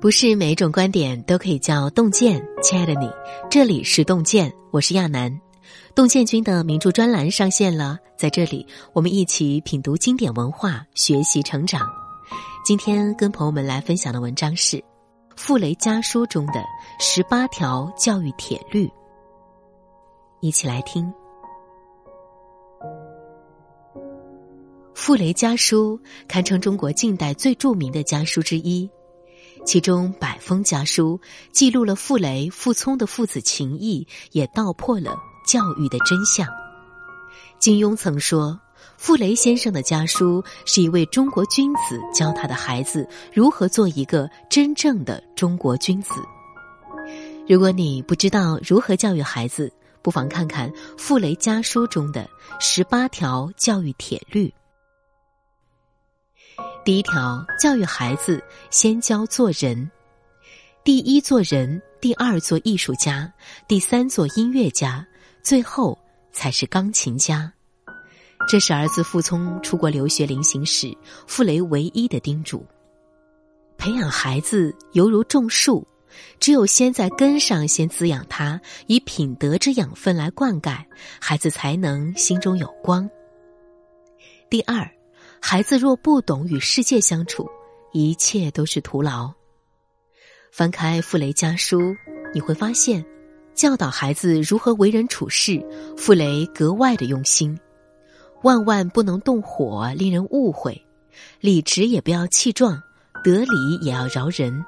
不是每一种观点都可以叫洞见，亲爱的你，这里是洞见，我是亚楠。洞见君的名著专栏上线了，在这里我们一起品读经典文化，学习成长。今天跟朋友们来分享的文章是《傅雷家书》中的十八条教育铁律，一起来听。《傅雷家书》堪称中国近代最著名的家书之一。其中《百封家书》记录了傅雷、傅聪的父子情谊，也道破了教育的真相。金庸曾说，傅雷先生的家书是一位中国君子教他的孩子如何做一个真正的中国君子。如果你不知道如何教育孩子，不妨看看傅雷家书中的十八条教育铁律。第一条，教育孩子先教做人。第一做人，第二做艺术家，第三做音乐家，最后才是钢琴家。这是儿子傅聪出国留学临行时，傅雷唯一的叮嘱。培养孩子犹如种树，只有先在根上先滋养他，以品德之养分来灌溉，孩子才能心中有光。第二。孩子若不懂与世界相处，一切都是徒劳。翻开《傅雷家书》，你会发现，教导孩子如何为人处事，傅雷格外的用心。万万不能动火，令人误会；理直也不要气壮，得理也要饶人。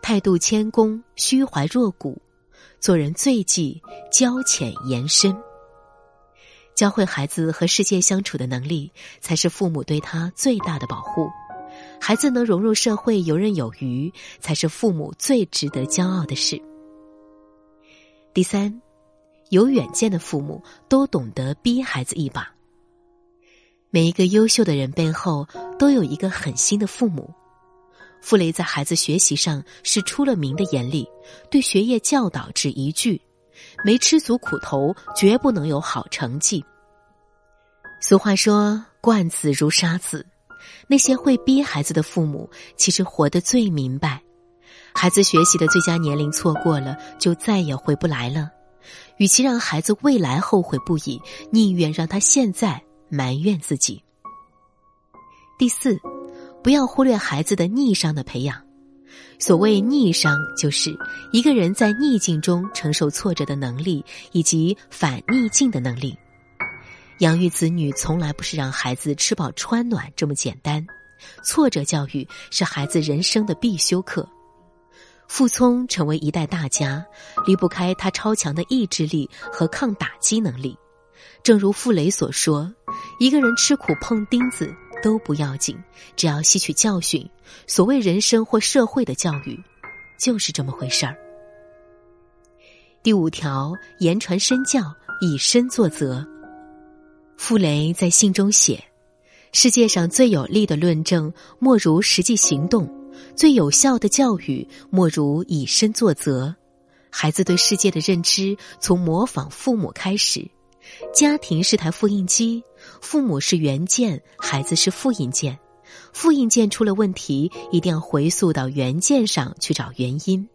态度谦恭，虚怀若谷，做人最忌交浅言深。教会孩子和世界相处的能力，才是父母对他最大的保护。孩子能融入社会、游刃有余，才是父母最值得骄傲的事。第三，有远见的父母都懂得逼孩子一把。每一个优秀的人背后，都有一个狠心的父母。傅雷在孩子学习上是出了名的严厉，对学业教导只一句。没吃足苦头，绝不能有好成绩。俗话说“惯子如杀子”，那些会逼孩子的父母，其实活得最明白。孩子学习的最佳年龄错过了，就再也回不来了。与其让孩子未来后悔不已，宁愿让他现在埋怨自己。第四，不要忽略孩子的逆商的培养。所谓逆商，就是一个人在逆境中承受挫折的能力，以及反逆境的能力。养育子女从来不是让孩子吃饱穿暖这么简单，挫折教育是孩子人生的必修课。傅聪成为一代大家，离不开他超强的意志力和抗打击能力。正如傅雷所说：“一个人吃苦碰钉子。”都不要紧，只要吸取教训。所谓人生或社会的教育，就是这么回事儿。第五条，言传身教，以身作则。傅雷在信中写：“世界上最有力的论证，莫如实际行动；最有效的教育，莫如以身作则。”孩子对世界的认知，从模仿父母开始。家庭是台复印机，父母是原件，孩子是复印件。复印件出了问题，一定要回溯到原件上去找原因。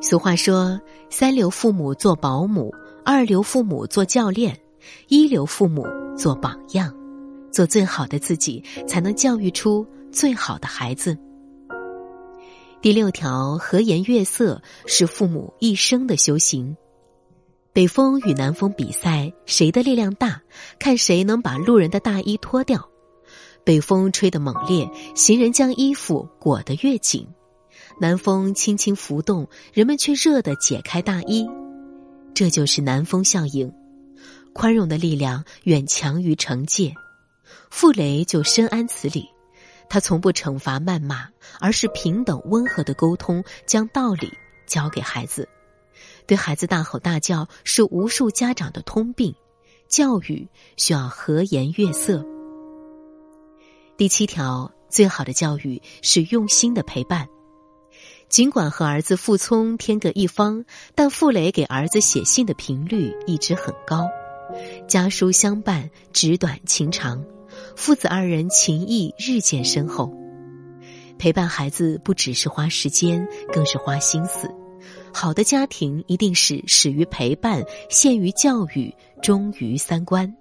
俗话说：“三流父母做保姆，二流父母做教练，一流父母做榜样。做最好的自己，才能教育出最好的孩子。”第六条，和颜悦色是父母一生的修行。北风与南风比赛，谁的力量大？看谁能把路人的大衣脱掉。北风吹得猛烈，行人将衣服裹得越紧；南风轻轻拂动，人们却热得解开大衣。这就是南风效应。宽容的力量远强于惩戒。傅雷就深谙此理，他从不惩罚谩骂，而是平等温和的沟通，将道理教给孩子。对孩子大吼大叫是无数家长的通病，教育需要和颜悦色。第七条，最好的教育是用心的陪伴。尽管和儿子傅聪天各一方，但傅雷给儿子写信的频率一直很高，家书相伴，纸短情长，父子二人情谊日渐深厚。陪伴孩子不只是花时间，更是花心思。好的家庭一定是始于陪伴，陷于教育，忠于三观，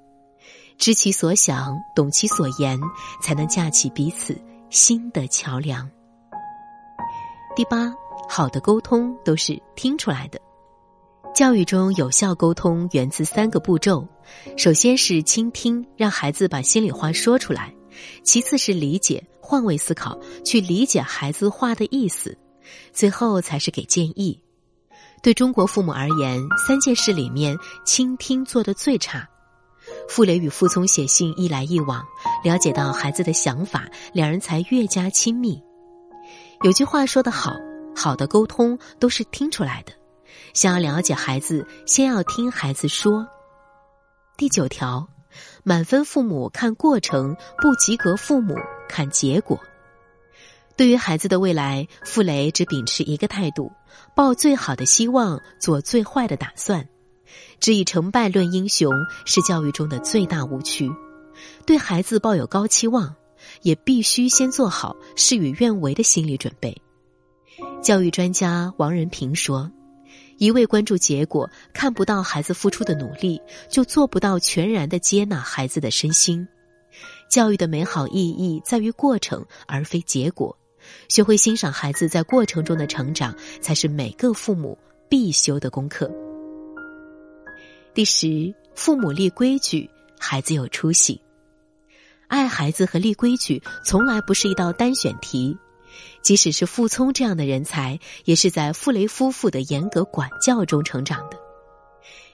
知其所想，懂其所言，才能架起彼此新的桥梁。第八，好的沟通都是听出来的。教育中有效沟通源自三个步骤：首先是倾听，让孩子把心里话说出来；其次是理解，换位思考，去理解孩子话的意思；最后才是给建议。对中国父母而言，三件事里面，倾听做的最差。傅雷与傅聪写信一来一往，了解到孩子的想法，两人才越加亲密。有句话说得好，好的沟通都是听出来的。想要了解孩子，先要听孩子说。第九条，满分父母看过程，不及格父母看结果。对于孩子的未来，傅雷只秉持一个态度：抱最好的希望，做最坏的打算。只以成败论英雄，是教育中的最大误区。对孩子抱有高期望，也必须先做好事与愿违的心理准备。教育专家王仁平说：“一味关注结果，看不到孩子付出的努力，就做不到全然的接纳孩子的身心。教育的美好意义在于过程，而非结果。”学会欣赏孩子在过程中的成长，才是每个父母必修的功课。第十，父母立规矩，孩子有出息。爱孩子和立规矩从来不是一道单选题，即使是傅聪这样的人才，也是在傅雷夫妇的严格管教中成长的。《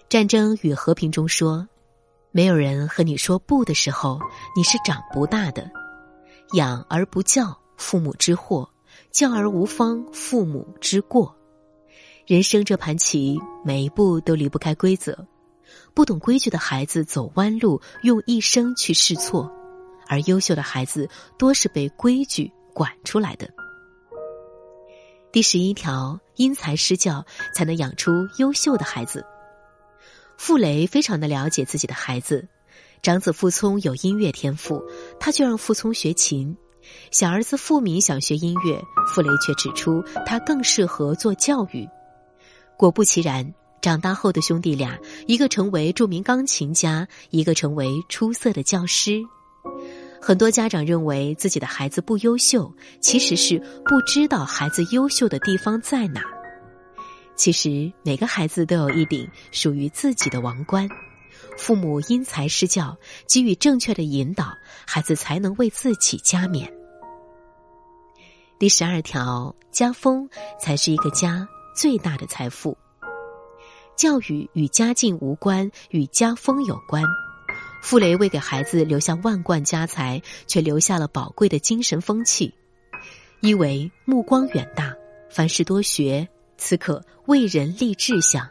战争与和平》中说：“没有人和你说不的时候，你是长不大的。养而不教。”父母之祸，教而无方；父母之过，人生这盘棋，每一步都离不开规则。不懂规矩的孩子走弯路，用一生去试错；而优秀的孩子，多是被规矩管出来的。第十一条，因材施教，才能养出优秀的孩子。傅雷非常的了解自己的孩子，长子傅聪有音乐天赋，他就让傅聪学琴。小儿子傅敏想学音乐，傅雷却指出他更适合做教育。果不其然，长大后的兄弟俩，一个成为著名钢琴家，一个成为出色的教师。很多家长认为自己的孩子不优秀，其实是不知道孩子优秀的地方在哪。其实每个孩子都有一顶属于自己的王冠，父母因材施教，给予正确的引导，孩子才能为自己加冕。第十二条，家风才是一个家最大的财富。教育与家境无关，与家风有关。傅雷为给孩子留下万贯家财，却留下了宝贵的精神风气。一为目光远大，凡事多学，此可为人立志向；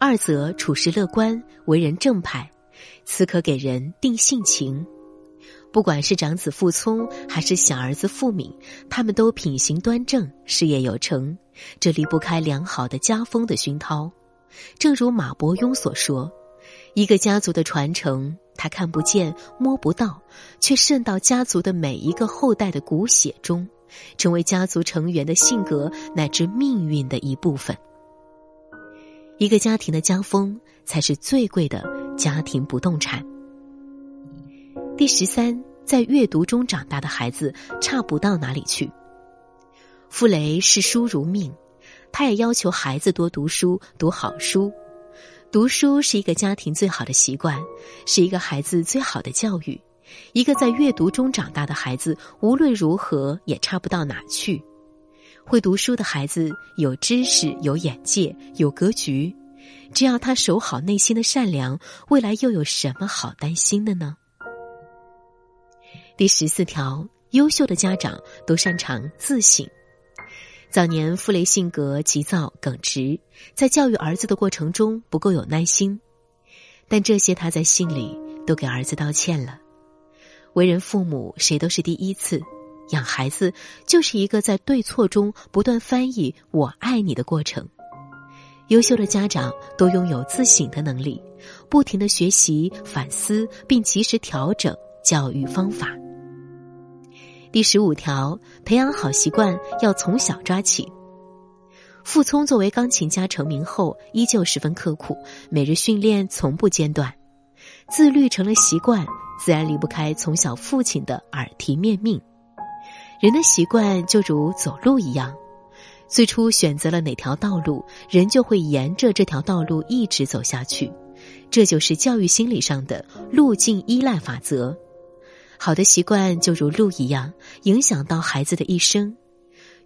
二则处事乐观，为人正派，此可给人定性情。不管是长子傅聪还是小儿子傅敏，他们都品行端正，事业有成，这离不开良好的家风的熏陶。正如马伯庸所说：“一个家族的传承，他看不见、摸不到，却渗到家族的每一个后代的骨血中，成为家族成员的性格乃至命运的一部分。一个家庭的家风，才是最贵的家庭不动产。”第十三，在阅读中长大的孩子差不到哪里去。傅雷视书如命，他也要求孩子多读书，读好书。读书是一个家庭最好的习惯，是一个孩子最好的教育。一个在阅读中长大的孩子，无论如何也差不到哪去。会读书的孩子有知识、有眼界、有格局，只要他守好内心的善良，未来又有什么好担心的呢？第十四条，优秀的家长都擅长自省。早年傅雷性格急躁耿直，在教育儿子的过程中不够有耐心，但这些他在信里都给儿子道歉了。为人父母，谁都是第一次，养孩子就是一个在对错中不断翻译“我爱你”的过程。优秀的家长都拥有自省的能力，不停的学习反思，并及时调整教育方法。第十五条，培养好习惯要从小抓起。傅聪作为钢琴家成名后，依旧十分刻苦，每日训练从不间断，自律成了习惯，自然离不开从小父亲的耳提面命。人的习惯就如走路一样，最初选择了哪条道路，人就会沿着这条道路一直走下去。这就是教育心理上的路径依赖法则。好的习惯就如路一样，影响到孩子的一生。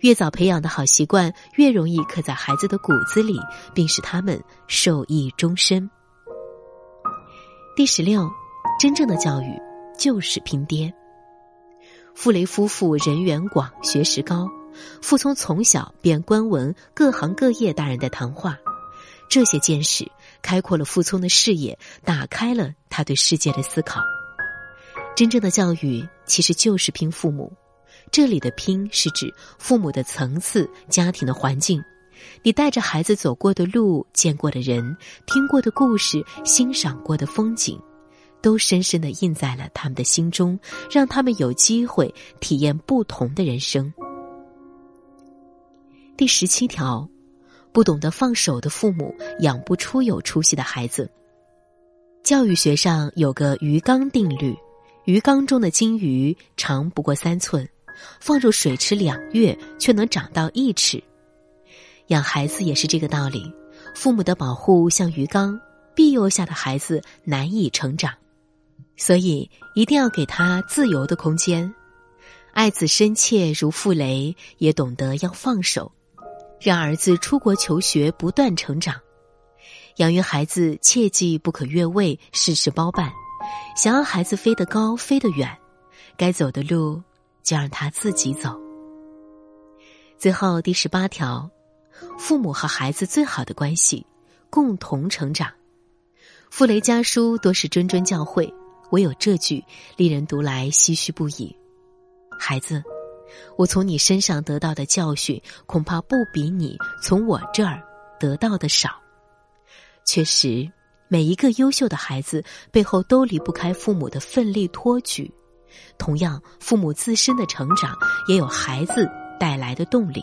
越早培养的好习惯，越容易刻在孩子的骨子里，并使他们受益终身。第十六，真正的教育就是拼爹。傅雷夫妇人缘广，学识高，傅聪从小便观闻各行各业大人的谈话，这些见识开阔了傅聪的视野，打开了他对世界的思考。真正的教育其实就是拼父母。这里的“拼”是指父母的层次、家庭的环境。你带着孩子走过的路、见过的人、听过的故事、欣赏过的风景，都深深的印在了他们的心中，让他们有机会体验不同的人生。第十七条，不懂得放手的父母养不出有出息的孩子。教育学上有个鱼缸定律：鱼缸中的金鱼长不过三寸。放入水池两月，却能长到一尺。养孩子也是这个道理，父母的保护像鱼缸，庇佑下的孩子难以成长，所以一定要给他自由的空间。爱子深切如傅雷，也懂得要放手，让儿子出国求学，不断成长。养育孩子切记不可越位，事事包办。想要孩子飞得高，飞得远，该走的路。就让他自己走。最后第十八条，父母和孩子最好的关系，共同成长。傅雷家书多是谆谆教诲，唯有这句令人读来唏嘘不已。孩子，我从你身上得到的教训，恐怕不比你从我这儿得到的少。确实，每一个优秀的孩子背后都离不开父母的奋力托举。同样，父母自身的成长也有孩子带来的动力。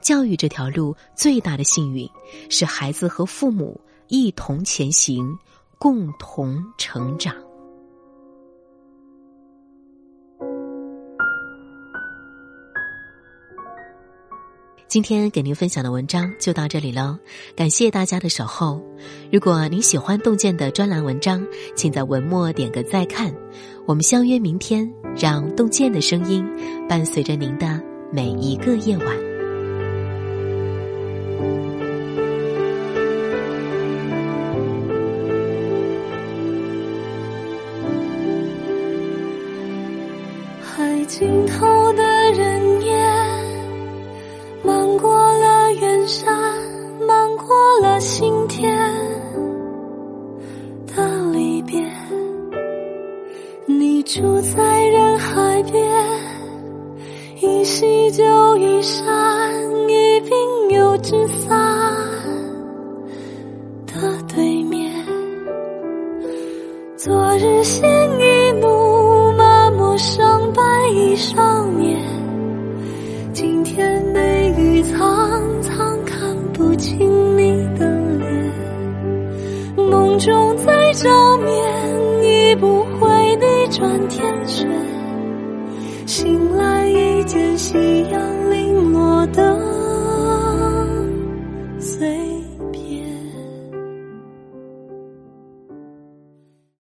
教育这条路最大的幸运，是孩子和父母一同前行，共同成长。今天给您分享的文章就到这里喽，感谢大家的守候。如果您喜欢洞见的专栏文章，请在文末点个再看。我们相约明天，让洞见的声音伴随着您的每一个夜晚。住在人海边，一溪就一山，一并又之散的对面。昨日鲜衣怒马陌上白衣少年。今天。苍苍看不清你的脸，梦中再照面，已不会转天雪，醒来一见夕阳。